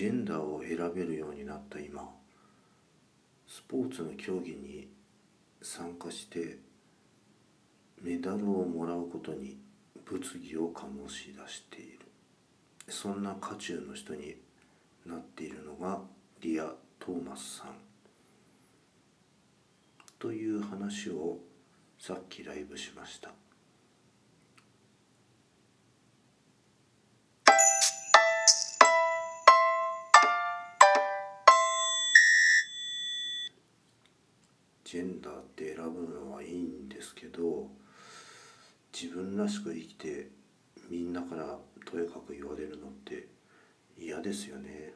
ジェンダーを選べるようになった今スポーツの競技に参加してメダルをもらうことに物議を醸し出している。そんな渦中の人になっているのがリア・トーマスさん。という話をさっきライブしました。ジェンダーって選ぶのはいいんですけど自分らしく生きてみんなからとやかく言われるのって嫌ですよね。